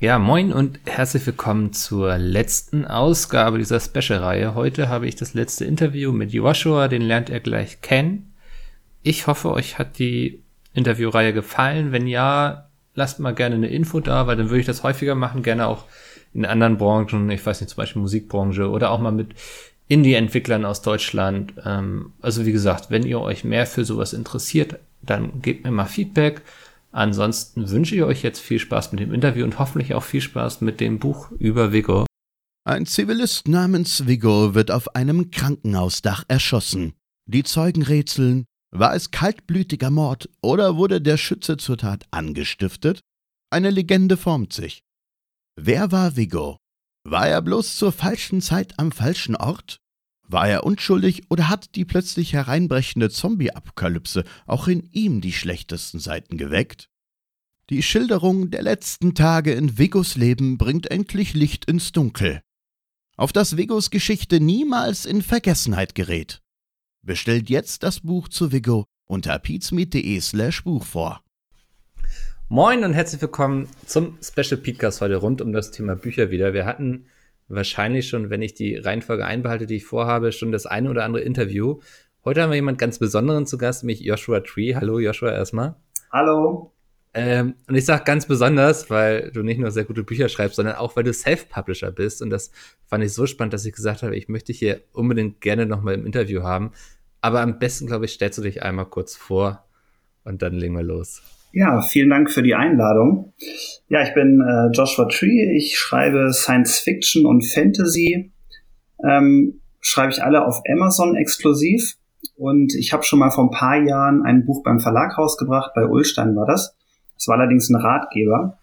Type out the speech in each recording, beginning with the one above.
Ja, moin und herzlich willkommen zur letzten Ausgabe dieser Special-Reihe. Heute habe ich das letzte Interview mit Joshua, den lernt er gleich kennen. Ich hoffe, euch hat die Interviewreihe gefallen. Wenn ja, lasst mal gerne eine Info da, weil dann würde ich das häufiger machen, gerne auch in anderen Branchen, ich weiß nicht, zum Beispiel Musikbranche oder auch mal mit Indie-Entwicklern aus Deutschland. Ähm, also wie gesagt, wenn ihr euch mehr für sowas interessiert, dann gebt mir mal Feedback. Ansonsten wünsche ich euch jetzt viel Spaß mit dem Interview und hoffentlich auch viel Spaß mit dem Buch über Vigo. Ein Zivilist namens Vigo wird auf einem Krankenhausdach erschossen. Die Zeugen rätseln, war es kaltblütiger Mord oder wurde der Schütze zur Tat angestiftet? Eine Legende formt sich. Wer war Vigo? War er bloß zur falschen Zeit am falschen Ort? War er unschuldig oder hat die plötzlich hereinbrechende Zombie-Apokalypse auch in ihm die schlechtesten Seiten geweckt? Die Schilderung der letzten Tage in Vigos Leben bringt endlich Licht ins Dunkel. Auf das Vigos Geschichte niemals in Vergessenheit gerät. Bestellt jetzt das Buch zu Vigo unter pizmeet.de slash Buch vor. Moin und herzlich willkommen zum Special Podcast heute rund um das Thema Bücher wieder. Wir hatten wahrscheinlich schon, wenn ich die Reihenfolge einbehalte, die ich vorhabe, schon das eine oder andere Interview. Heute haben wir jemand ganz Besonderen zu Gast, nämlich Joshua Tree. Hallo Joshua erstmal. Hallo. Ähm, und ich sage ganz besonders, weil du nicht nur sehr gute Bücher schreibst, sondern auch, weil du Self-Publisher bist. Und das fand ich so spannend, dass ich gesagt habe, ich möchte dich hier unbedingt gerne nochmal im Interview haben. Aber am besten, glaube ich, stellst du dich einmal kurz vor und dann legen wir los. Ja, vielen Dank für die Einladung. Ja, ich bin äh, Joshua Tree. Ich schreibe Science Fiction und Fantasy. Ähm, schreibe ich alle auf Amazon exklusiv. Und ich habe schon mal vor ein paar Jahren ein Buch beim Verlag rausgebracht. Bei Ulstein war das. Das war allerdings ein Ratgeber.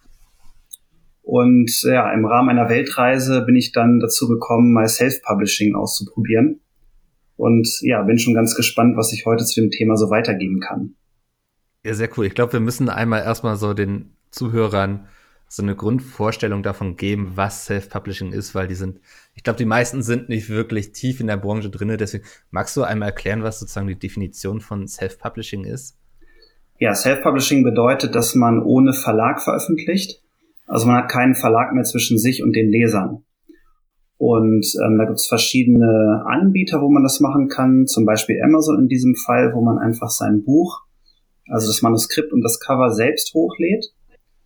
Und ja, im Rahmen einer Weltreise bin ich dann dazu gekommen, mal Self-Publishing auszuprobieren. Und ja, bin schon ganz gespannt, was ich heute zu dem Thema so weitergeben kann. Ja, sehr cool. Ich glaube, wir müssen einmal erstmal so den Zuhörern so eine Grundvorstellung davon geben, was Self-Publishing ist, weil die sind, ich glaube, die meisten sind nicht wirklich tief in der Branche drin. Deswegen magst du einmal erklären, was sozusagen die Definition von Self-Publishing ist? Ja, Self-Publishing bedeutet, dass man ohne Verlag veröffentlicht. Also man hat keinen Verlag mehr zwischen sich und den Lesern. Und ähm, da gibt es verschiedene Anbieter, wo man das machen kann, zum Beispiel Amazon in diesem Fall, wo man einfach sein Buch also das Manuskript und das Cover selbst hochlädt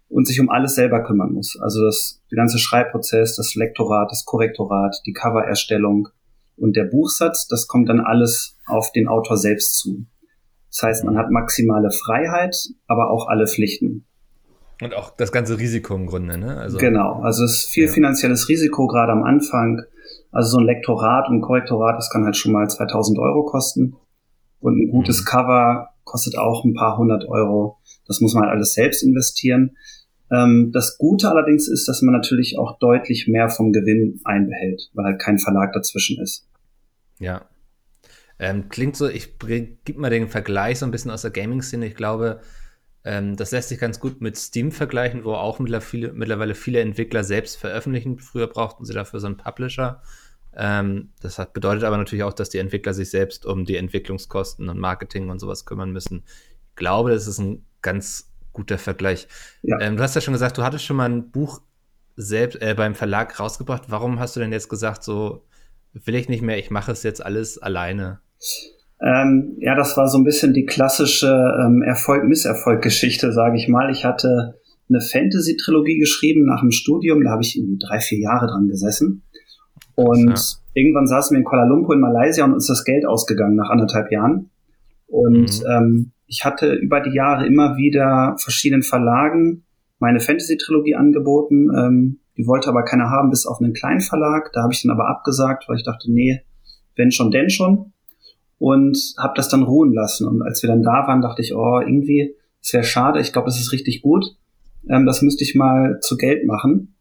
und sich um alles selber kümmern muss. Also das der ganze Schreibprozess, das Lektorat, das Korrektorat, die Covererstellung und der Buchsatz, das kommt dann alles auf den Autor selbst zu. Das heißt, man hat maximale Freiheit, aber auch alle Pflichten. Und auch das ganze Risiko im Grunde, ne? Also, genau, also es ist viel ja. finanzielles Risiko, gerade am Anfang. Also so ein Lektorat und Korrektorat, das kann halt schon mal 2000 Euro kosten. Und ein gutes mhm. Cover kostet auch ein paar hundert Euro. Das muss man halt alles selbst investieren. Ähm, das Gute allerdings ist, dass man natürlich auch deutlich mehr vom Gewinn einbehält, weil halt kein Verlag dazwischen ist. Ja. Ähm, klingt so, ich gib mal den Vergleich so ein bisschen aus der Gaming-Szene. Ich glaube, ähm, das lässt sich ganz gut mit Steam vergleichen, wo auch mittlerweile viele Entwickler selbst veröffentlichen. Früher brauchten sie dafür so einen Publisher. Ähm, das hat, bedeutet aber natürlich auch, dass die Entwickler sich selbst um die Entwicklungskosten und Marketing und sowas kümmern müssen. Ich glaube, das ist ein ganz guter Vergleich. Ja. Ähm, du hast ja schon gesagt, du hattest schon mal ein Buch selbst äh, beim Verlag rausgebracht. Warum hast du denn jetzt gesagt, so will ich nicht mehr, ich mache es jetzt alles alleine? Ähm, ja, das war so ein bisschen die klassische ähm, Erfolg-Misserfolg-Geschichte, sage ich mal. Ich hatte eine Fantasy-Trilogie geschrieben nach dem Studium, da habe ich irgendwie drei, vier Jahre dran gesessen. Und ja. irgendwann saßen wir in Kuala Lumpur in Malaysia und uns das Geld ausgegangen nach anderthalb Jahren. Und mhm. ähm, ich hatte über die Jahre immer wieder verschiedenen Verlagen meine Fantasy-Trilogie angeboten. Ähm, die wollte aber keiner haben, bis auf einen kleinen Verlag. Da habe ich dann aber abgesagt, weil ich dachte, nee, wenn schon, denn schon. Und habe das dann ruhen lassen. Und als wir dann da waren, dachte ich, oh, irgendwie, es wäre schade. Ich glaube, das ist richtig gut. Ähm, das müsste ich mal zu Geld machen.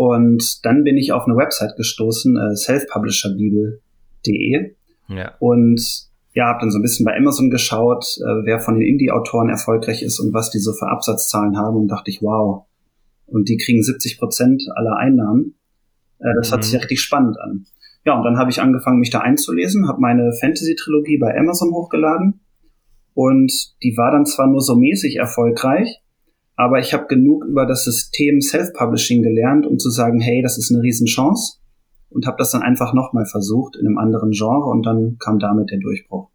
Und dann bin ich auf eine Website gestoßen, äh, selfpublisherbibel.de. Ja. Und ja, habe dann so ein bisschen bei Amazon geschaut, äh, wer von den Indie-Autoren erfolgreich ist und was die so für Absatzzahlen haben und dachte ich, wow. Und die kriegen 70 Prozent aller Einnahmen. Äh, das mhm. hat sich ja richtig spannend an. Ja, und dann habe ich angefangen, mich da einzulesen, habe meine Fantasy-Trilogie bei Amazon hochgeladen und die war dann zwar nur so mäßig erfolgreich, Aber ich habe genug über das System Self-Publishing gelernt, um zu sagen, hey, das ist eine Riesenchance und habe das dann einfach nochmal versucht in einem anderen Genre und dann kam damit der Durchbruch.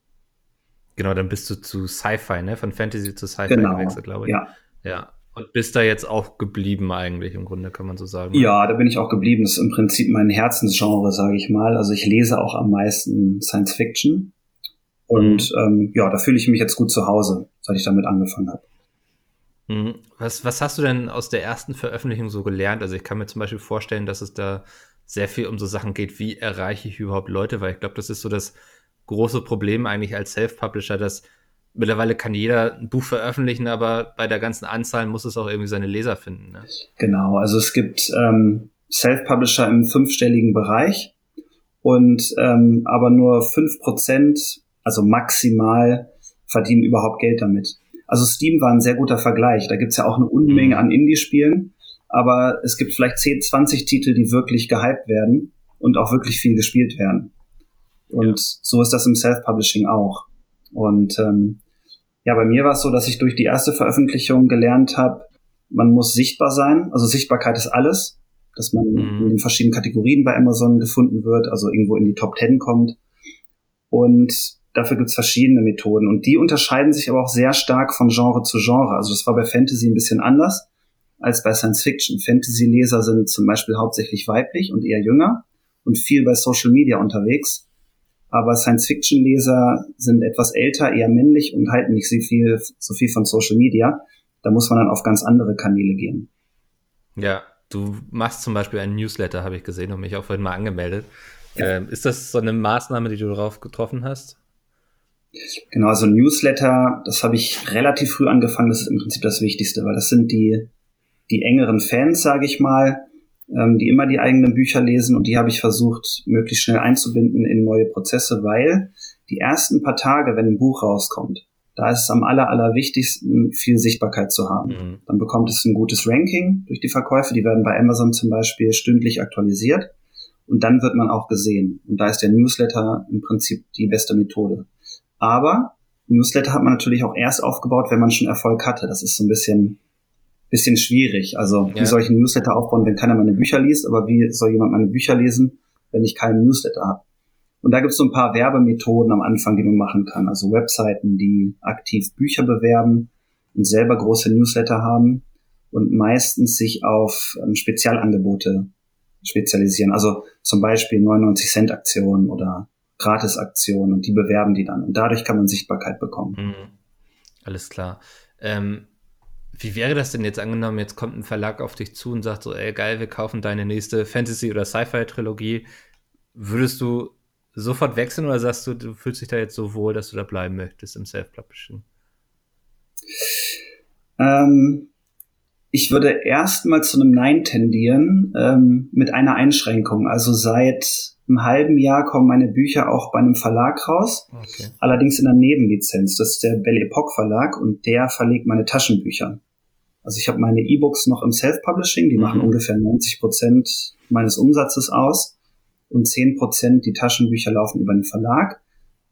Genau, dann bist du zu Sci-Fi, ne? Von Fantasy zu Sci-Fi genau, gewechselt, glaube ich. Ja. Ja. Und bist da jetzt auch geblieben eigentlich im Grunde, kann man so sagen. Ja, da bin ich auch geblieben. Das ist im Prinzip mein Herzensgenre, sage ich mal. Also ich lese auch am meisten Science Fiction. Und mhm. ähm, ja, da fühle ich mich jetzt gut zu Hause, seit ich damit angefangen habe. Mhm. Was, was hast du denn aus der ersten Veröffentlichung so gelernt? Also ich kann mir zum Beispiel vorstellen, dass es da sehr viel um so Sachen geht, wie erreiche ich überhaupt Leute, weil ich glaube, das ist so das große Problem eigentlich als Self-Publisher, dass mittlerweile kann jeder ein Buch veröffentlichen, aber bei der ganzen Anzahl muss es auch irgendwie seine Leser finden. Ne? Genau, also es gibt ähm, Self-Publisher im fünfstelligen Bereich und ähm, aber nur fünf Prozent, also maximal, verdienen überhaupt Geld damit. Also Steam war ein sehr guter Vergleich. Da gibt's ja auch eine Unmenge mhm. an Indie-Spielen, aber es gibt vielleicht 10, 20 Titel, die wirklich gehypt werden und auch wirklich viel gespielt werden. Und ja. so ist das im Self-Publishing auch. Und ähm, ja, bei mir war es so, dass ich durch die erste Veröffentlichung gelernt habe, man muss sichtbar sein. Also Sichtbarkeit ist alles, dass man mhm. in den verschiedenen Kategorien bei Amazon gefunden wird, also irgendwo in die Top 10 kommt. Und dafür gibt's verschiedene Methoden. Und die unterscheiden sich aber auch sehr stark von Genre zu Genre. Also das war bei Fantasy ein bisschen anders als bei Science Fiction. Fantasy-Leser sind zum Beispiel hauptsächlich weiblich und eher jünger und viel bei Social Media unterwegs aber Science-Fiction-Leser sind etwas älter, eher männlich und halten nicht so viel, so viel von Social Media. Da muss man dann auf ganz andere Kanäle gehen. Ja, du machst zum Beispiel einen Newsletter, habe ich gesehen und mich auch vorhin mal angemeldet. Ja. Ähm, ist das so eine Maßnahme, die du darauf getroffen hast? Genau, also Newsletter, das habe ich relativ früh angefangen. Das ist im Prinzip das Wichtigste, weil das sind die, die engeren Fans, sage ich mal, ähm, die immer die eigenen Bücher lesen und die habe ich versucht, möglichst schnell einzubinden in neue Prozesse, weil die ersten paar Tage, wenn ein Buch rauskommt, da ist es am aller, allerwichtigsten, viel Sichtbarkeit zu haben. Mhm. Dann bekommt es ein gutes Ranking durch die Verkäufe. Die werden bei Amazon zum Beispiel stündlich aktualisiert. Und dann wird man auch gesehen. Und da ist der Newsletter im Prinzip die beste Methode. Aber Newsletter hat man natürlich auch erst aufgebaut, wenn man schon Erfolg hatte. Das ist so ein bisschen bisschen schwierig. Also wie ja. soll ich einen Newsletter aufbauen, wenn keiner meine Bücher liest, aber wie soll jemand meine Bücher lesen, wenn ich keinen Newsletter habe? Und da gibt es so ein paar Werbemethoden am Anfang, die man machen kann. Also Webseiten, die aktiv Bücher bewerben und selber große Newsletter haben und meistens sich auf ähm, Spezialangebote spezialisieren. Also zum Beispiel 99 Cent Aktionen oder Gratis-Aktionen und die bewerben die dann. Und dadurch kann man Sichtbarkeit bekommen. Mhm. Alles klar. Ähm, wie wäre das denn jetzt angenommen, jetzt kommt ein Verlag auf dich zu und sagt so, ey geil, wir kaufen deine nächste Fantasy- oder Sci-Fi-Trilogie. Würdest du sofort wechseln oder sagst du, du fühlst dich da jetzt so wohl, dass du da bleiben möchtest im Self-Publishing? Ähm, ich würde erstmal zu einem Nein tendieren, ähm, mit einer Einschränkung. Also seit einem halben Jahr kommen meine Bücher auch bei einem Verlag raus, okay. allerdings in einer Nebenlizenz. Das ist der Belle Epoque Verlag und der verlegt meine Taschenbücher. Also ich habe meine E-Books noch im Self-Publishing, die mhm. machen ungefähr 90 Prozent meines Umsatzes aus und 10 Prozent die Taschenbücher laufen über den Verlag.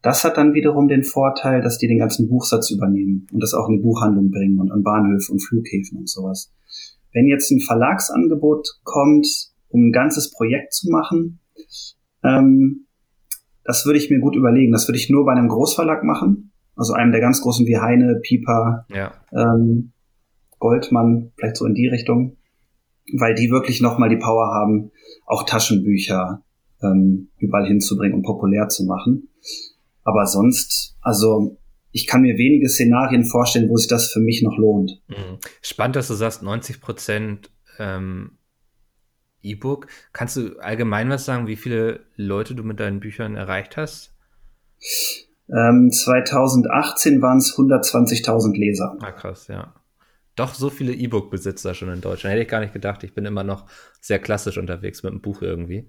Das hat dann wiederum den Vorteil, dass die den ganzen Buchsatz übernehmen und das auch in die Buchhandlung bringen und an Bahnhöfen und Flughäfen und sowas. Wenn jetzt ein Verlagsangebot kommt, um ein ganzes Projekt zu machen, ähm, das würde ich mir gut überlegen. Das würde ich nur bei einem Großverlag machen, also einem der ganz großen wie Heine, Pieper, ja. ähm, Goldmann, vielleicht so in die Richtung, weil die wirklich nochmal die Power haben, auch Taschenbücher ähm, überall hinzubringen und populär zu machen. Aber sonst, also ich kann mir wenige Szenarien vorstellen, wo sich das für mich noch lohnt. Mhm. Spannend, dass du sagst, 90 Prozent ähm, E-Book. Kannst du allgemein was sagen, wie viele Leute du mit deinen Büchern erreicht hast? Ähm, 2018 waren es 120.000 Leser. Ah, krass, ja. Doch so viele E-Book-Besitzer schon in Deutschland. Hätte ich gar nicht gedacht. Ich bin immer noch sehr klassisch unterwegs mit dem Buch irgendwie.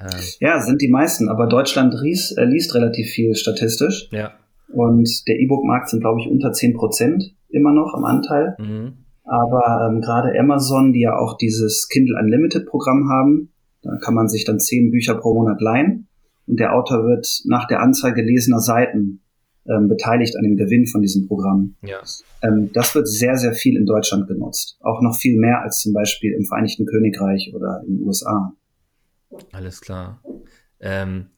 Ähm. Ja, sind die meisten, aber Deutschland ries, äh, liest relativ viel statistisch. Ja. Und der E-Book-Markt sind, glaube ich, unter 10 Prozent immer noch am Anteil. Mhm. Aber ähm, gerade Amazon, die ja auch dieses Kindle Unlimited Programm haben, da kann man sich dann zehn Bücher pro Monat leihen und der Autor wird nach der Anzahl gelesener Seiten ähm, beteiligt an dem Gewinn von diesem Programm. Ja. Ähm, das wird sehr, sehr viel in Deutschland genutzt. Auch noch viel mehr als zum Beispiel im Vereinigten Königreich oder in den USA. Alles klar. Ähm,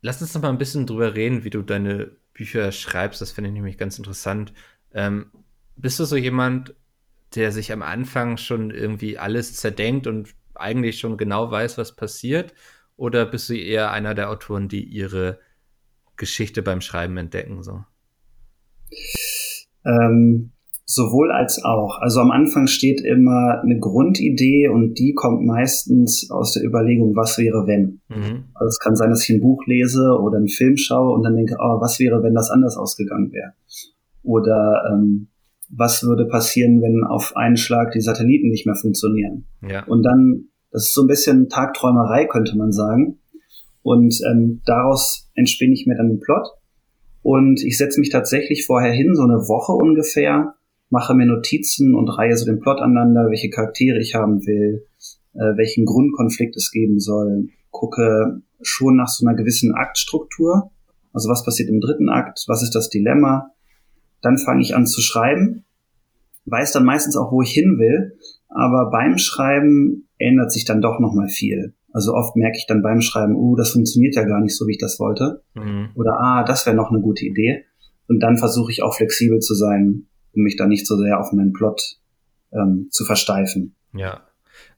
lass uns noch mal ein bisschen drüber reden, wie du deine Bücher schreibst. Das finde ich nämlich ganz interessant. Ähm, bist du so jemand, der sich am Anfang schon irgendwie alles zerdenkt und eigentlich schon genau weiß, was passiert? Oder bist du eher einer der Autoren, die ihre Geschichte beim Schreiben entdecken? So? Ähm, sowohl als auch. Also am Anfang steht immer eine Grundidee und die kommt meistens aus der Überlegung, was wäre wenn. Mhm. Also es kann sein, dass ich ein Buch lese oder einen Film schaue und dann denke, oh, was wäre, wenn das anders ausgegangen wäre? Oder ähm, was würde passieren, wenn auf einen Schlag die Satelliten nicht mehr funktionieren? Ja. Und dann, das ist so ein bisschen Tagträumerei, könnte man sagen. Und ähm, daraus entspinne ich mir dann einen Plot. Und ich setze mich tatsächlich vorher hin, so eine Woche ungefähr, mache mir Notizen und reihe so den Plot aneinander, welche Charaktere ich haben will, äh, welchen Grundkonflikt es geben soll, gucke schon nach so einer gewissen Aktstruktur. Also was passiert im dritten Akt, was ist das Dilemma, dann fange ich an zu schreiben, weiß dann meistens auch, wo ich hin will, aber beim Schreiben ändert sich dann doch nochmal viel. Also oft merke ich dann beim Schreiben, uh, das funktioniert ja gar nicht so, wie ich das wollte. Mhm. Oder ah, das wäre noch eine gute Idee. Und dann versuche ich auch flexibel zu sein, um mich da nicht so sehr auf meinen Plot ähm, zu versteifen. Ja.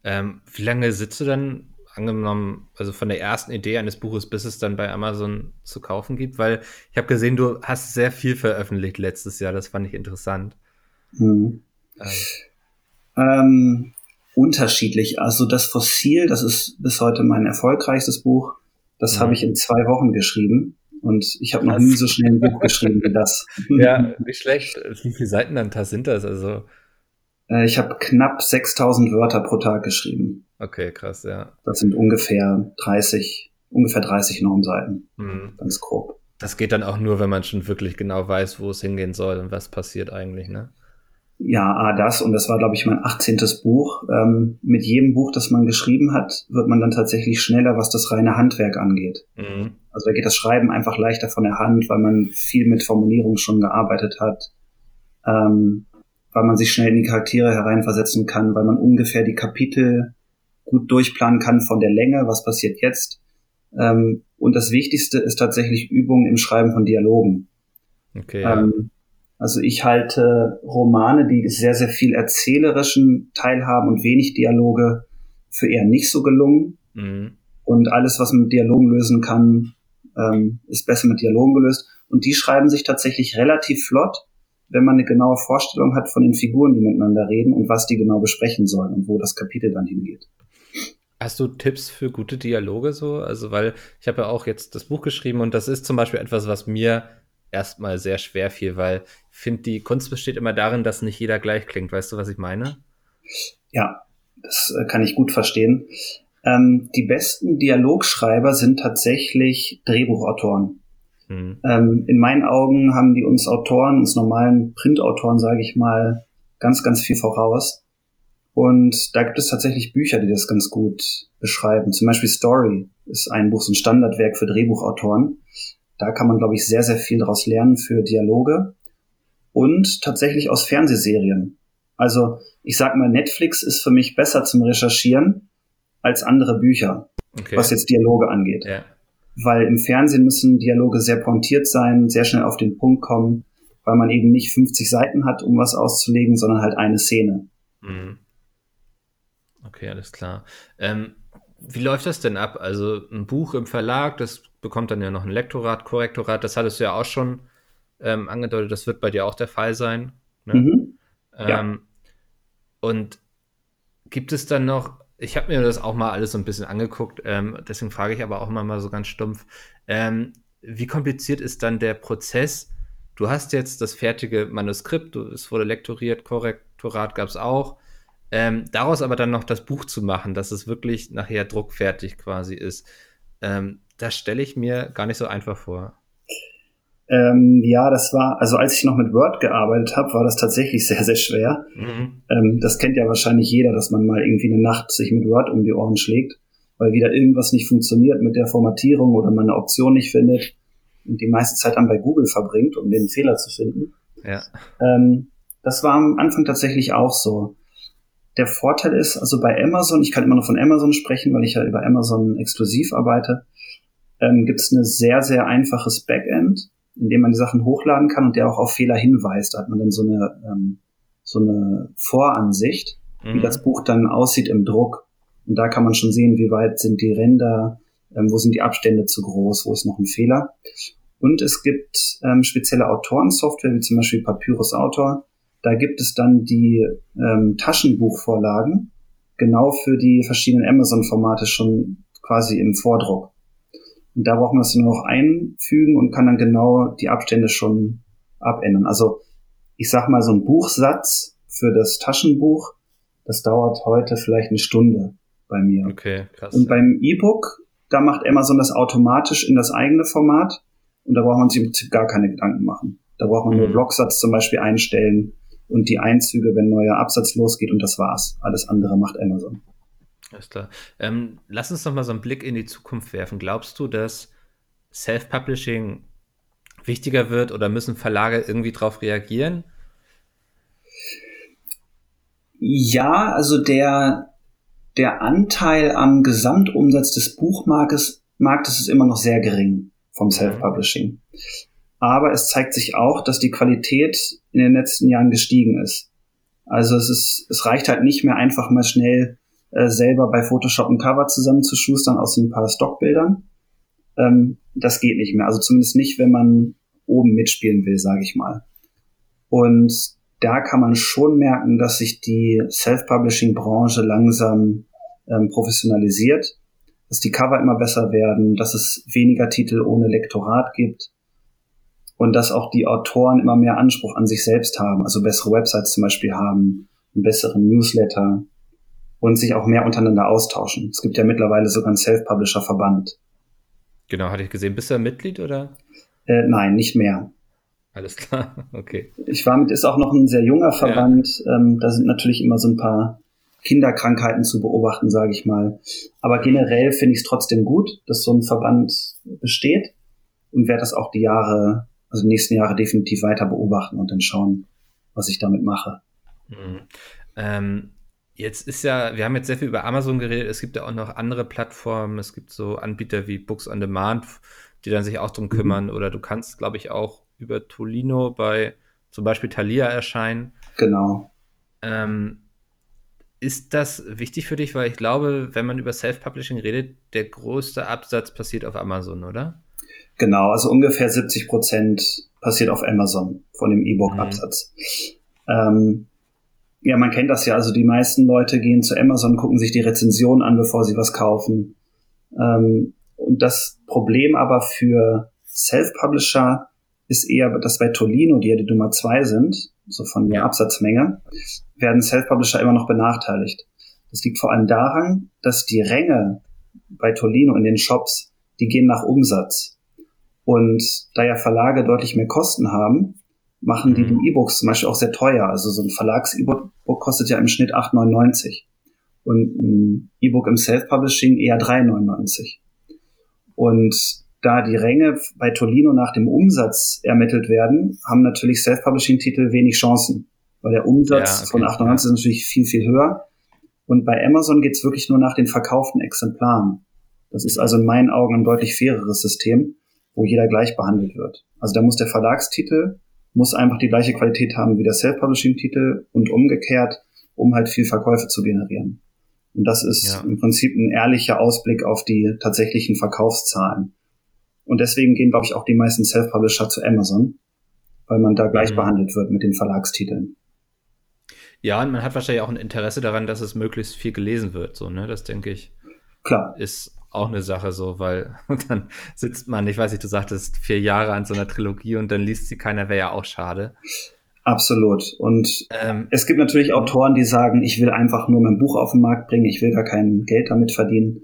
Ähm, wie lange sitzt du dann angenommen, also von der ersten Idee eines Buches, bis es dann bei Amazon zu kaufen gibt? Weil ich habe gesehen, du hast sehr viel veröffentlicht letztes Jahr. Das fand ich interessant. Hm. Ähm. Ähm, unterschiedlich. Also das Fossil, das ist bis heute mein erfolgreichstes Buch. Das mhm. habe ich in zwei Wochen geschrieben. Und ich habe noch nie so schnell ein Buch geschrieben wie das. Ja, nicht schlecht. Wie viele Seiten dann sind das? Also äh, ich habe knapp 6000 Wörter pro Tag geschrieben. Okay, krass, ja. Das sind ungefähr 30, ungefähr 30 Normseiten. Mhm. Ganz grob. Das geht dann auch nur, wenn man schon wirklich genau weiß, wo es hingehen soll und was passiert eigentlich, ne? Ja, ah, das und das war, glaube ich, mein 18. Buch. Ähm, mit jedem Buch, das man geschrieben hat, wird man dann tatsächlich schneller, was das reine Handwerk angeht. Mhm. Also da geht das Schreiben einfach leichter von der Hand, weil man viel mit Formulierung schon gearbeitet hat. Ähm, weil man sich schnell in die Charaktere hereinversetzen kann, weil man ungefähr die Kapitel gut durchplanen kann von der Länge, was passiert jetzt. Ähm, und das Wichtigste ist tatsächlich Übung im Schreiben von Dialogen. Okay. Ähm, also ich halte Romane, die sehr, sehr viel erzählerischen Teil haben und wenig Dialoge, für eher nicht so gelungen. Mhm. Und alles, was man mit Dialogen lösen kann, ähm, ist besser mit Dialogen gelöst. Und die schreiben sich tatsächlich relativ flott wenn man eine genaue Vorstellung hat von den Figuren, die miteinander reden und was die genau besprechen sollen und wo das Kapitel dann hingeht. Hast du Tipps für gute Dialoge so? Also, weil ich habe ja auch jetzt das Buch geschrieben und das ist zum Beispiel etwas, was mir erstmal sehr schwer fiel, weil ich finde, die Kunst besteht immer darin, dass nicht jeder gleich klingt. Weißt du, was ich meine? Ja, das äh, kann ich gut verstehen. Ähm, die besten Dialogschreiber sind tatsächlich Drehbuchautoren. Mhm. Ähm, in meinen Augen haben die uns Autoren, uns normalen Printautoren, sage ich mal, ganz, ganz viel voraus. Und da gibt es tatsächlich Bücher, die das ganz gut beschreiben. Zum Beispiel Story ist ein Buch, so ein Standardwerk für Drehbuchautoren. Da kann man, glaube ich, sehr, sehr viel daraus lernen für Dialoge. Und tatsächlich aus Fernsehserien. Also ich sag mal, Netflix ist für mich besser zum Recherchieren als andere Bücher, okay. was jetzt Dialoge angeht. Ja weil im Fernsehen müssen Dialoge sehr pointiert sein, sehr schnell auf den Punkt kommen, weil man eben nicht 50 Seiten hat, um was auszulegen, sondern halt eine Szene. Mhm. Okay, alles klar. Ähm, wie läuft das denn ab? Also ein Buch im Verlag, das bekommt dann ja noch ein Lektorat, Korrektorat, das hattest du ja auch schon ähm, angedeutet, das wird bei dir auch der Fall sein. Ne? Mhm. Ja. Ähm, und gibt es dann noch ich habe mir das auch mal alles so ein bisschen angeguckt, ähm, deswegen frage ich aber auch immer mal so ganz stumpf, ähm, wie kompliziert ist dann der Prozess? Du hast jetzt das fertige Manuskript, es wurde lektoriert, Korrektorat gab es auch. Ähm, daraus aber dann noch das Buch zu machen, dass es wirklich nachher druckfertig quasi ist, ähm, das stelle ich mir gar nicht so einfach vor. Ähm, ja, das war, also als ich noch mit Word gearbeitet habe, war das tatsächlich sehr, sehr schwer. Mhm. Ähm, das kennt ja wahrscheinlich jeder, dass man mal irgendwie eine Nacht sich mit Word um die Ohren schlägt, weil wieder irgendwas nicht funktioniert mit der Formatierung oder man eine Option nicht findet. und die meiste Zeit dann bei Google verbringt, um den Fehler zu finden. Ja. Ähm, das war am Anfang tatsächlich auch so. Der Vorteil ist, also bei Amazon, ich kann immer noch von Amazon sprechen, weil ich ja über Amazon exklusiv arbeite, ähm, gibt es ein sehr, sehr einfaches Backend, in dem man die Sachen hochladen kann und der auch auf Fehler hinweist. Da hat man dann so eine, ähm, so eine Voransicht, mhm. wie das Buch dann aussieht im Druck. Und da kann man schon sehen, wie weit sind die Ränder, ähm, wo sind die Abstände zu groß, wo ist noch ein Fehler. Und es gibt ähm, spezielle Autorensoftware, wie zum Beispiel Papyrus Autor. Da gibt es dann die ähm, Taschenbuchvorlagen, genau für die verschiedenen Amazon-Formate schon quasi im Vordruck. Und da braucht man es nur noch einfügen und kann dann genau die Abstände schon abändern. Also ich sag mal, so ein Buchsatz für das Taschenbuch, das dauert heute vielleicht eine Stunde bei mir. Okay, krass. Und beim E-Book, da macht Amazon das automatisch in das eigene Format und da braucht man sich gar keine Gedanken machen. Da braucht man mhm. nur Blocksatz zum Beispiel einstellen und die Einzüge, wenn neuer Absatz losgeht und das war's. Alles andere macht Amazon. Alles klar. Ähm, lass uns noch mal so einen Blick in die Zukunft werfen. Glaubst du, dass Self-Publishing wichtiger wird oder müssen Verlage irgendwie darauf reagieren? Ja, also der, der Anteil am Gesamtumsatz des Buchmarktes Marktes ist immer noch sehr gering vom Self-Publishing. Aber es zeigt sich auch, dass die Qualität in den letzten Jahren gestiegen ist. Also es ist, es reicht halt nicht mehr einfach mal schnell äh, selber bei Photoshop ein Cover zusammenzuschustern aus ein paar Stockbildern. Ähm, das geht nicht mehr. Also zumindest nicht, wenn man oben mitspielen will, sage ich mal. Und da kann man schon merken, dass sich die Self-Publishing-Branche langsam ähm, professionalisiert, dass die Cover immer besser werden, dass es weniger Titel ohne Lektorat gibt und dass auch die Autoren immer mehr Anspruch an sich selbst haben, also bessere Websites zum Beispiel haben, einen besseren Newsletter und sich auch mehr untereinander austauschen. Es gibt ja mittlerweile sogar einen Self-Publisher-Verband. Genau, hatte ich gesehen. Bist du ein Mitglied oder? Äh, nein, nicht mehr. Alles klar, okay. Ich war mit, ist auch noch ein sehr junger Verband. Ja. Ähm, da sind natürlich immer so ein paar Kinderkrankheiten zu beobachten, sage ich mal. Aber generell finde ich es trotzdem gut, dass so ein Verband besteht und werde das auch die Jahre, also die nächsten Jahre definitiv weiter beobachten und dann schauen, was ich damit mache. Mhm. Ähm, jetzt ist ja, wir haben jetzt sehr viel über Amazon geredet, es gibt ja auch noch andere Plattformen, es gibt so Anbieter wie Books on Demand, die dann sich auch drum mhm. kümmern, mhm. oder du kannst, glaube ich, auch über Tolino bei zum Beispiel Thalia erscheinen. Genau. Ähm, ist das wichtig für dich? Weil ich glaube, wenn man über Self-Publishing redet, der größte Absatz passiert auf Amazon, oder? Genau, also ungefähr 70 Prozent passiert auf Amazon von dem E-Book-Absatz. Mhm. Ähm, ja, man kennt das ja. Also die meisten Leute gehen zu Amazon, gucken sich die Rezension an, bevor sie was kaufen. Ähm, und das Problem aber für Self-Publisher ist eher, dass bei Tolino, die ja die Nummer zwei sind, so von der Absatzmenge, werden Self-Publisher immer noch benachteiligt. Das liegt vor allem daran, dass die Ränge bei Tolino in den Shops, die gehen nach Umsatz. Und da ja Verlage deutlich mehr Kosten haben, machen die mhm. die E-Books zum Beispiel auch sehr teuer. Also so ein Verlags-E-Book kostet ja im Schnitt 8,99 und ein E-Book im Self-Publishing eher 3,99. Und da die Ränge bei Tolino nach dem Umsatz ermittelt werden, haben natürlich Self-Publishing-Titel wenig Chancen, weil der Umsatz ja, okay, von 98 ja. ist natürlich viel, viel höher. Und bei Amazon geht's wirklich nur nach den verkauften Exemplaren. Das ist also in meinen Augen ein deutlich faireres System, wo jeder gleich behandelt wird. Also da muss der Verlagstitel muss einfach die gleiche Qualität haben wie der Self-Publishing-Titel und umgekehrt, um halt viel Verkäufe zu generieren. Und das ist ja. im Prinzip ein ehrlicher Ausblick auf die tatsächlichen Verkaufszahlen. Und deswegen gehen, glaube ich, auch die meisten Self-Publisher zu Amazon, weil man da gleich mhm. behandelt wird mit den Verlagstiteln. Ja, und man hat wahrscheinlich auch ein Interesse daran, dass es möglichst viel gelesen wird, so, ne? Das denke ich. Klar. Ist auch eine Sache so, weil dann sitzt man, ich weiß nicht, du sagtest vier Jahre an so einer Trilogie und dann liest sie keiner, wäre ja auch schade. Absolut. Und ähm, es gibt natürlich Autoren, die sagen, ich will einfach nur mein Buch auf den Markt bringen, ich will gar kein Geld damit verdienen.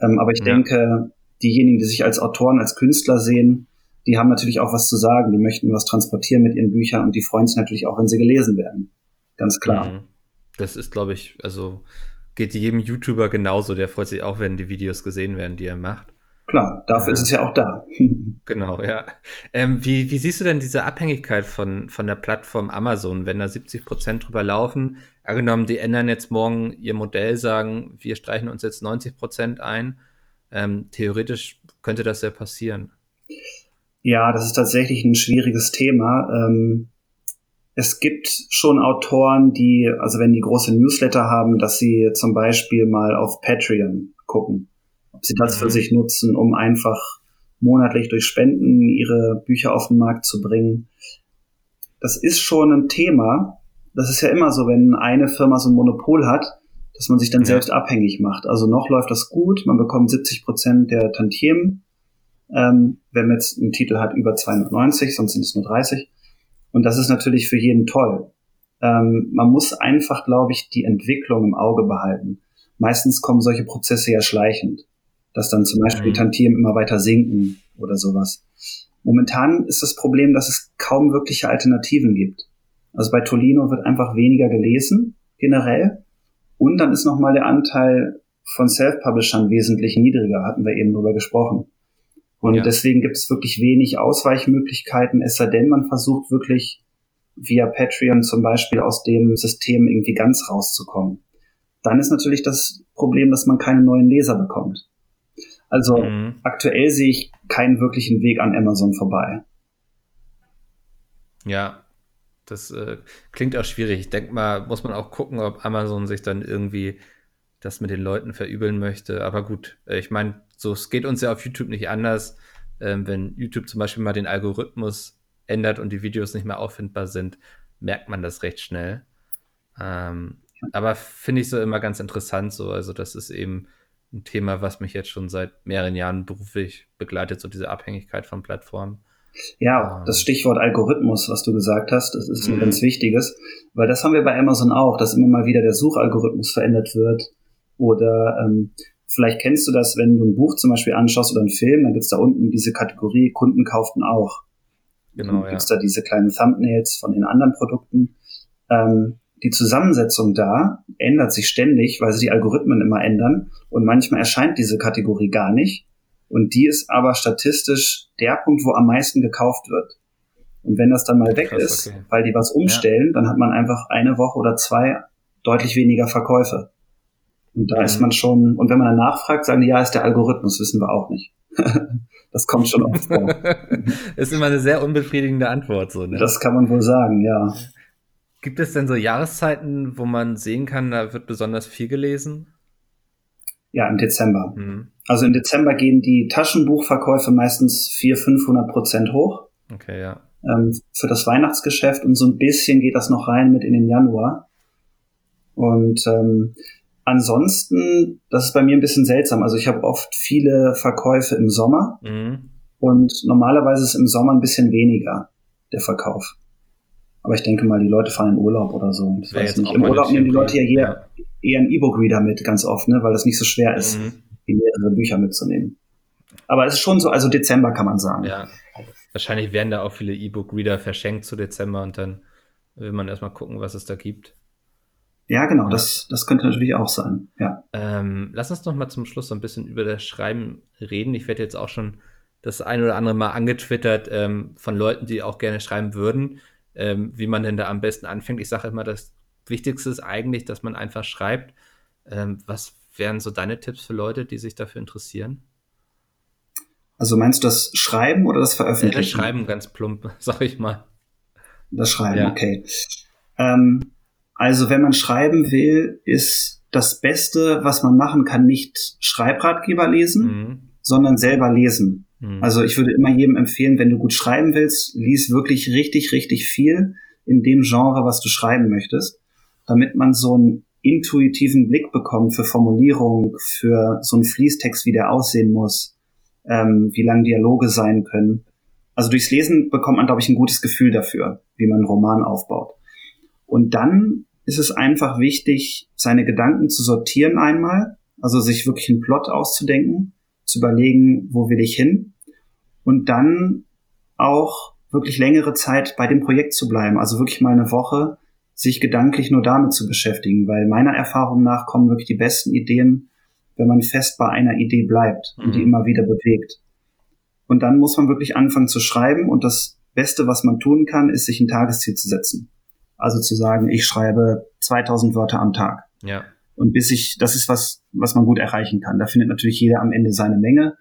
Ähm, aber ich ja. denke, diejenigen, die sich als Autoren, als Künstler sehen, die haben natürlich auch was zu sagen, die möchten was transportieren mit ihren Büchern und die freuen sich natürlich auch, wenn sie gelesen werden. Ganz klar. Mhm. Das ist, glaube ich, also geht jedem YouTuber genauso, der freut sich auch, wenn die Videos gesehen werden, die er macht. Klar, dafür ja. ist es ja auch da. genau, ja. Ähm, wie, wie siehst du denn diese Abhängigkeit von, von der Plattform Amazon, wenn da 70 Prozent drüber laufen? Angenommen, die ändern jetzt morgen ihr Modell, sagen, wir streichen uns jetzt 90 Prozent ein. Ähm, theoretisch könnte das ja passieren. Ja, das ist tatsächlich ein schwieriges Thema. Ähm, es gibt schon Autoren, die, also wenn die große Newsletter haben, dass sie zum Beispiel mal auf Patreon gucken ob sie das für mhm. sich nutzen, um einfach monatlich durch Spenden ihre Bücher auf den Markt zu bringen. Das ist schon ein Thema. Das ist ja immer so, wenn eine Firma so ein Monopol hat, dass man sich dann ja. selbst abhängig macht. Also noch läuft das gut, man bekommt 70 Prozent der Tantiemen. Ähm, wenn man jetzt einen Titel hat über 290, sonst sind es nur 30. Und das ist natürlich für jeden toll. Ähm, man muss einfach, glaube ich, die Entwicklung im Auge behalten. Meistens kommen solche Prozesse ja schleichend dass dann zum Beispiel mhm. Tantiemen immer weiter sinken oder sowas. Momentan ist das Problem, dass es kaum wirkliche Alternativen gibt. Also bei Tolino wird einfach weniger gelesen, generell. Und dann ist nochmal der Anteil von Self-Publishern wesentlich niedriger, hatten wir eben drüber gesprochen. Und ja. deswegen gibt es wirklich wenig Ausweichmöglichkeiten, es sei denn, man versucht wirklich via Patreon zum Beispiel aus dem System irgendwie ganz rauszukommen. Dann ist natürlich das Problem, dass man keine neuen Leser bekommt. Also mhm. aktuell sehe ich keinen wirklichen Weg an Amazon vorbei. Ja, das äh, klingt auch schwierig. Ich denke mal, muss man auch gucken, ob Amazon sich dann irgendwie das mit den Leuten verübeln möchte. Aber gut, äh, ich meine, so es geht uns ja auf YouTube nicht anders. Ähm, wenn YouTube zum Beispiel mal den Algorithmus ändert und die Videos nicht mehr auffindbar sind, merkt man das recht schnell. Ähm, aber finde ich so immer ganz interessant so. Also das ist eben ein Thema, was mich jetzt schon seit mehreren Jahren beruflich begleitet, so diese Abhängigkeit von Plattformen. Ja, ähm. das Stichwort Algorithmus, was du gesagt hast, das ist ein mhm. ganz wichtiges, weil das haben wir bei Amazon auch, dass immer mal wieder der Suchalgorithmus verändert wird. Oder ähm, vielleicht kennst du das, wenn du ein Buch zum Beispiel anschaust oder einen Film, dann gibt's da unten diese Kategorie Kunden kauften auch. Genau. Dann gibt's ja. da diese kleinen Thumbnails von den anderen Produkten. Ähm, die Zusammensetzung da ändert sich ständig, weil sich die Algorithmen immer ändern und manchmal erscheint diese Kategorie gar nicht. Und die ist aber statistisch der Punkt, wo am meisten gekauft wird. Und wenn das dann mal weg Krass, ist, okay. weil die was umstellen, ja. dann hat man einfach eine Woche oder zwei deutlich weniger Verkäufe. Und da mhm. ist man schon, und wenn man dann nachfragt, sagen die, ja, ist der Algorithmus, wissen wir auch nicht. das kommt schon oft vor. ist immer eine sehr unbefriedigende Antwort, so, ne? Das kann man wohl sagen, ja. Gibt es denn so Jahreszeiten, wo man sehen kann, da wird besonders viel gelesen? Ja, im Dezember. Mhm. Also im Dezember gehen die Taschenbuchverkäufe meistens 400, 500 Prozent hoch. Okay, ja. Ähm, für das Weihnachtsgeschäft und so ein bisschen geht das noch rein mit in den Januar. Und ähm, ansonsten, das ist bei mir ein bisschen seltsam. Also ich habe oft viele Verkäufe im Sommer mhm. und normalerweise ist im Sommer ein bisschen weniger der Verkauf. Aber ich denke mal, die Leute fahren in Urlaub oder so. Ich weiß nicht. Im Urlaub nehmen die Leute ja eher, eher einen E-Book-Reader mit, ganz oft, ne? weil das nicht so schwer ist, mhm. die mehrere Bücher mitzunehmen. Aber es ist schon so, also Dezember kann man sagen. Ja, wahrscheinlich werden da auch viele E-Book-Reader verschenkt zu Dezember und dann will man erstmal gucken, was es da gibt. Ja, genau, das, das könnte natürlich auch sein, ja. Ähm, lass uns noch mal zum Schluss so ein bisschen über das Schreiben reden. Ich werde jetzt auch schon das ein oder andere Mal angetwittert ähm, von Leuten, die auch gerne schreiben würden ähm, wie man denn da am besten anfängt. Ich sage immer, das Wichtigste ist eigentlich, dass man einfach schreibt. Ähm, was wären so deine Tipps für Leute, die sich dafür interessieren? Also meinst du das Schreiben oder das Veröffentlichen? das Schreiben ganz plump, sag ich mal. Das Schreiben, ja. okay. Ähm, also wenn man schreiben will, ist das Beste, was man machen kann, nicht Schreibratgeber lesen, mhm. sondern selber lesen. Mhm. Also ich würde immer jedem empfehlen, wenn du gut schreiben willst, lies wirklich richtig, richtig viel in dem Genre, was du schreiben möchtest, damit man so einen intuitiven Blick bekommt für Formulierung, für so einen Fließtext, wie der aussehen muss, ähm, wie lang Dialoge sein können. Also durchs Lesen bekommt man, glaube ich, ein gutes Gefühl dafür, wie man einen Roman aufbaut. Und dann ist es einfach wichtig, seine Gedanken zu sortieren einmal, also sich wirklich einen Plot auszudenken zu überlegen, wo will ich hin und dann auch wirklich längere Zeit bei dem Projekt zu bleiben, also wirklich mal eine Woche sich gedanklich nur damit zu beschäftigen, weil meiner Erfahrung nach kommen wirklich die besten Ideen, wenn man fest bei einer Idee bleibt und die Mhm. immer wieder bewegt. Und dann muss man wirklich anfangen zu schreiben und das Beste, was man tun kann, ist, sich ein Tagesziel zu setzen. Also zu sagen, ich schreibe 2000 Wörter am Tag. Ja. Und bis ich, das ist was, was man gut erreichen kann. Da findet natürlich jeder am Ende seine Menge.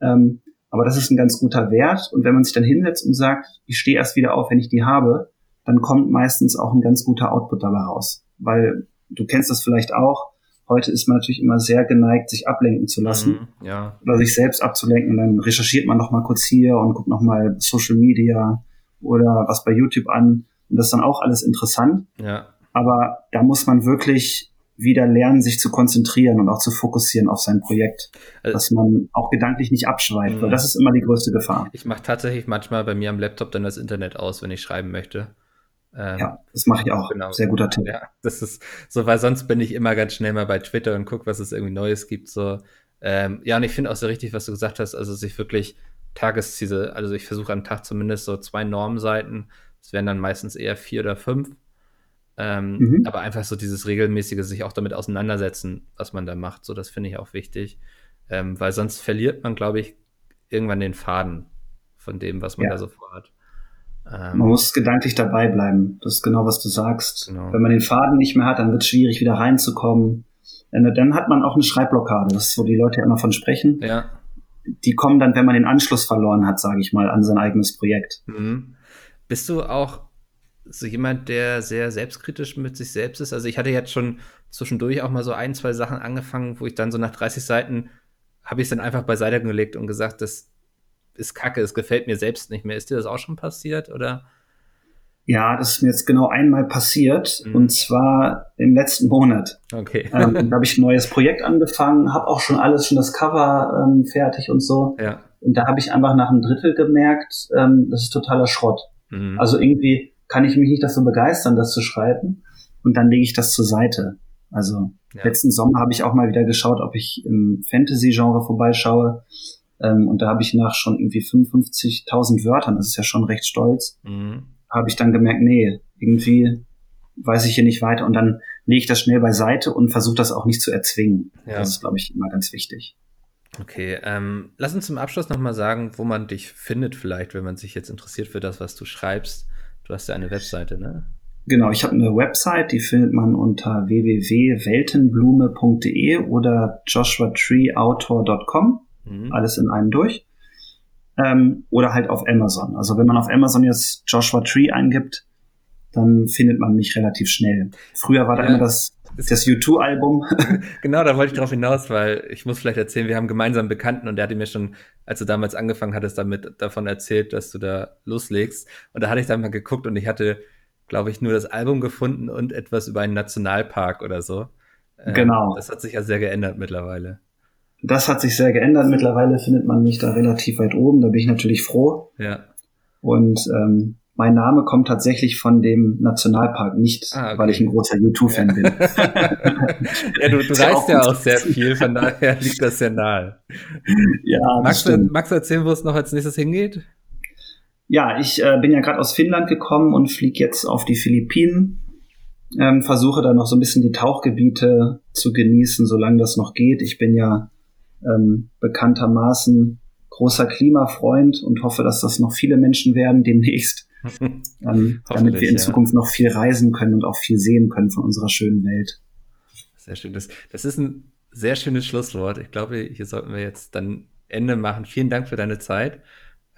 Ähm, aber das ist ein ganz guter Wert. Und wenn man sich dann hinsetzt und sagt, ich stehe erst wieder auf, wenn ich die habe, dann kommt meistens auch ein ganz guter Output dabei raus. Weil du kennst das vielleicht auch. Heute ist man natürlich immer sehr geneigt, sich ablenken zu lassen Mhm. Ja. oder sich selbst abzulenken. Und dann recherchiert man noch mal kurz hier und guckt noch mal Social Media oder was bei YouTube an. Und das ist dann auch alles interessant. Ja. Aber da muss man wirklich wieder lernen, sich zu konzentrieren und auch zu fokussieren auf sein Projekt. Also- dass man auch gedanklich nicht abschweift, Mhm. weil das ist immer die größte Gefahr. Ich mache tatsächlich manchmal bei mir am Laptop dann das Internet aus, wenn ich schreiben möchte. Ähm, Ja, das mache ich auch. Genau. Sehr guter Tipp. Ja, das ist so, weil sonst bin ich immer ganz schnell mal bei Twitter und gucke, was es irgendwie Neues gibt. So, ähm, ja, und ich finde auch so richtig, was du gesagt hast, also sich wirklich Tagesziele, also ich versuche am Tag zumindest so zwei Normseiten, das wären dann meistens eher vier oder fünf. Ähm, Mhm. Aber einfach so dieses regelmäßige, sich auch damit auseinandersetzen, was man da macht, so das finde ich auch wichtig. Ähm, weil sonst verliert man, glaube ich, irgendwann den Faden von dem, was man Ja. da so vorhat. Ähm, Man muss gedanklich dabei bleiben. Das ist genau, was du sagst. Genau. Wenn man den Faden nicht mehr hat, dann wird es schwierig, wieder reinzukommen. Dann dann hat man auch eine Schreibblockade. Das ist, wo die Leute ja immer von sprechen. ja. Die kommen dann, wenn man den Anschluss verloren hat, sage ich mal, an sein eigenes Projekt. Mhm. Bist du auch so jemand, der sehr selbstkritisch mit sich selbst ist? Also ich hatte jetzt schon zwischendurch auch mal so ein, zwei Sachen angefangen, wo ich dann so nach 30 Seiten habe ich es dann einfach beiseite gelegt und gesagt, das ist kacke, es gefällt mir selbst nicht mehr. Ist dir das auch schon passiert oder? Ja, das ist mir jetzt genau einmal passiert. Mhm. Und zwar im letzten Monat. Okay. ähm, da habe ich ein neues Projekt angefangen, habe auch schon alles, schon das Cover ähm, fertig und so. ja. Und da habe ich einfach nach einem Drittel gemerkt, ähm, das ist totaler Schrott. Mhm. Also irgendwie kann ich mich nicht dafür begeistern, das zu schreiben. Und dann lege ich das zur Seite. Also Ja. letzten Sommer habe ich auch mal wieder geschaut, ob ich im Fantasy-Genre vorbeischaue. Ähm, und da habe ich nach schon irgendwie 55.000 Wörtern, das ist ja schon recht stolz, Mhm. habe ich dann gemerkt, nee, irgendwie weiß ich hier nicht weiter. Und dann lege ich das schnell beiseite und versuche das auch nicht zu erzwingen. Ja. Das ist, glaube ich, immer ganz wichtig. Okay, ähm, lass uns zum Abschluss nochmal sagen, wo man dich findet vielleicht, wenn man sich jetzt interessiert für das, was du schreibst. Du hast ja eine Webseite, ne? Genau, ich habe eine Website, die findet man unter www.weltenblume.de oder joshuatreeautor.com, Mhm. alles in einem durch. Ähm, oder halt auf Amazon. Also wenn man auf Amazon jetzt Joshua Tree eingibt, dann findet man mich relativ schnell. Früher war da Ja. immer das, das U2-Album. Genau, da wollte ich drauf hinaus, weil ich muss vielleicht erzählen, wir haben gemeinsam einen Bekannten und der hatte mir schon, als du damals angefangen hattest, damit davon erzählt, dass du da loslegst. Und da hatte ich dann mal geguckt und ich hatte, glaube ich, nur das Album gefunden und etwas über einen Nationalpark oder so. Ähm, Genau. Das hat sich ja sehr geändert mittlerweile. Das hat sich sehr geändert. Mittlerweile findet man mich da relativ weit oben. Da bin ich natürlich froh. Ja. Und ähm, mein Name kommt tatsächlich von dem Nationalpark, nicht Ah, okay. weil ich ein großer U2-Fan bin. ja, du, du reist auch ja auch sehr viel, von daher liegt das sehr nahe. ja, das Magst du, magst du erzählen, wo es noch als nächstes hingeht? Ja, ich äh, bin ja gerade aus Finnland gekommen und fliege jetzt auf die Philippinen. Ähm, versuche da noch so ein bisschen die Tauchgebiete zu genießen, solange das noch geht. Ich bin ja ähm, bekanntermaßen großer Klimafreund und hoffe, dass das noch viele Menschen werden demnächst, ähm, damit wir in ja. Zukunft noch viel reisen können und auch viel sehen können von unserer schönen Welt. Sehr schön. Das, das ist ein sehr schönes Schlusswort. Ich glaube, hier sollten wir jetzt dann Ende machen. Vielen Dank für deine Zeit.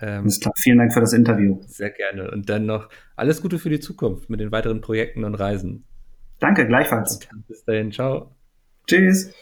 Ähm, Alles klar, vielen Dank für das Interview. sehr gerne. Und dann noch alles Gute für die Zukunft mit den weiteren Projekten und Reisen. Danke, gleichfalls. Bis dahin. Ciao. Tschüss.